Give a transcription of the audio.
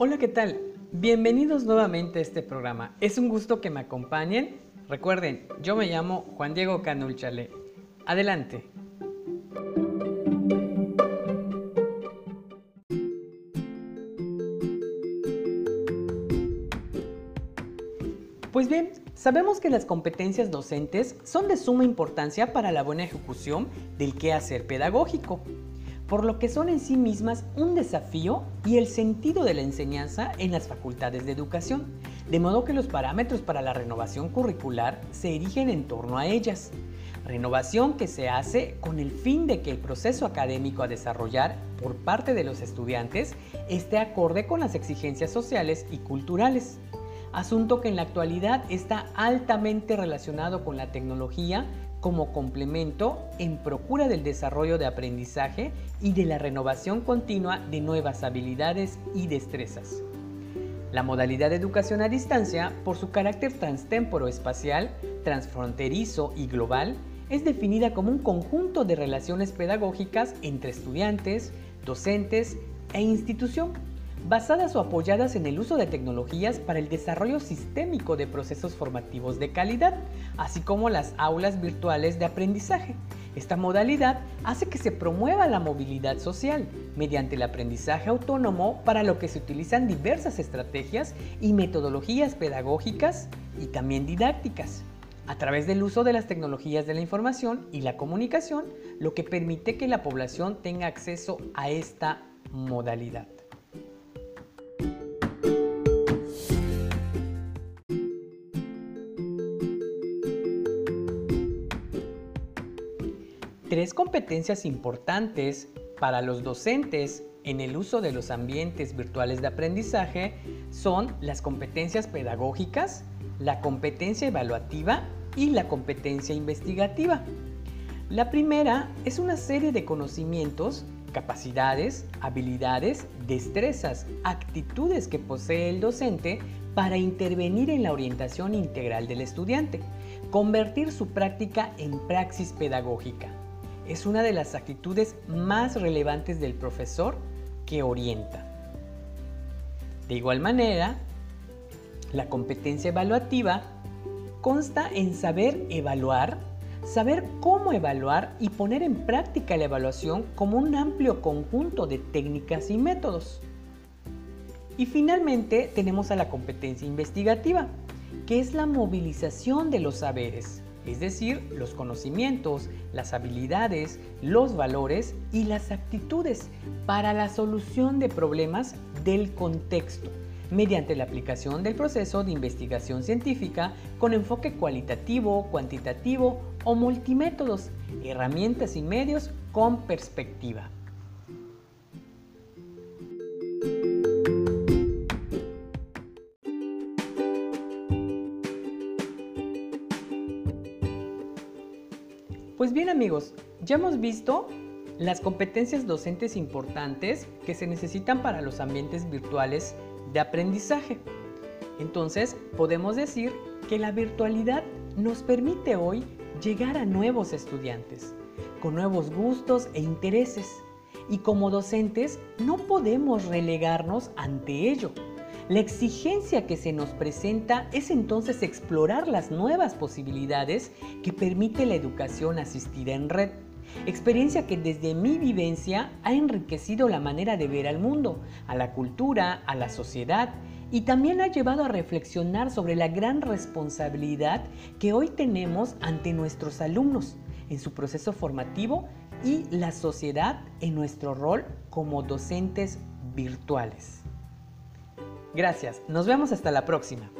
Hola, ¿qué tal? Bienvenidos nuevamente a este programa. Es un gusto que me acompañen. Recuerden, yo me llamo Juan Diego Canulchale. Adelante. Pues bien, sabemos que las competencias docentes son de suma importancia para la buena ejecución del quehacer pedagógico, por lo que son en sí mismas un desafío y el sentido de la enseñanza en las facultades de educación, de modo que los parámetros para la renovación curricular se erigen en torno a ellas. Renovación que se hace con el fin de que el proceso académico a desarrollar por parte de los estudiantes esté acorde con las exigencias sociales y culturales asunto que en la actualidad está altamente relacionado con la tecnología como complemento en procura del desarrollo de aprendizaje y de la renovación continua de nuevas habilidades y destrezas. La modalidad de educación a distancia, por su carácter transtemporo-espacial, transfronterizo y global, es definida como un conjunto de relaciones pedagógicas entre estudiantes, docentes e institución basadas o apoyadas en el uso de tecnologías para el desarrollo sistémico de procesos formativos de calidad, así como las aulas virtuales de aprendizaje. Esta modalidad hace que se promueva la movilidad social mediante el aprendizaje autónomo para lo que se utilizan diversas estrategias y metodologías pedagógicas y también didácticas a través del uso de las tecnologías de la información y la comunicación, lo que permite que la población tenga acceso a esta modalidad. Tres competencias importantes para los docentes en el uso de los ambientes virtuales de aprendizaje son las competencias pedagógicas, la competencia evaluativa y la competencia investigativa. La primera es una serie de conocimientos, capacidades, habilidades, destrezas, actitudes que posee el docente para intervenir en la orientación integral del estudiante, convertir su práctica en praxis pedagógica es una de las actitudes más relevantes del profesor que orienta. De igual manera, la competencia evaluativa consta en saber evaluar, saber cómo evaluar y poner en práctica la evaluación como un amplio conjunto de técnicas y métodos. Y finalmente tenemos a la competencia investigativa, que es la movilización de los saberes, es decir, los conocimientos, las habilidades, los valores y las actitudes para la solución de problemas del contexto mediante la aplicación del proceso de investigación científica con enfoque cualitativo, cuantitativo o multimétodos, herramientas y medios con perspectiva. Pues bien amigos, ya hemos visto las competencias docentes importantes que se necesitan para los ambientes virtuales de aprendizaje. Entonces, podemos decir que la virtualidad nos permite hoy llegar a nuevos estudiantes, con nuevos gustos e intereses. Y como docentes no podemos relegarnos ante ello, la exigencia que se nos presenta es entonces explorar las nuevas posibilidades que permite la educación asistida en red. Experiencia que desde mi vivencia ha enriquecido la manera de ver al mundo, a la cultura, a la sociedad y también ha llevado a reflexionar sobre la gran responsabilidad que hoy tenemos ante nuestros alumnos en su proceso formativo y la sociedad en nuestro rol como docentes virtuales. Gracias, nos vemos hasta la próxima.